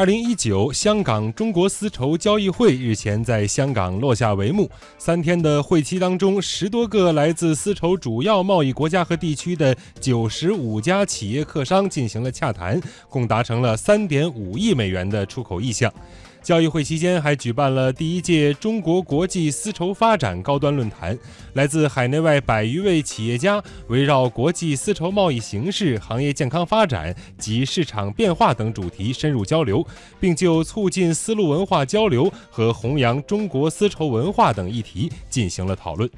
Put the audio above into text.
二零一九香港中国丝绸交易会日前在香港落下帷幕。三天的会期当中，十多个来自丝绸主要贸易国家和地区的九十五家企业客商进行了洽谈，共达成了三点五亿美元的出口意向。交易会期间还举办了第一届中国国际丝绸发展高端论坛，来自海内外百余位企业家围绕国际丝绸贸易形势、行业健康发展及市场变化等主题深入交流，并就促进丝路文化交流和弘扬中国丝绸文化等议题进行了讨论。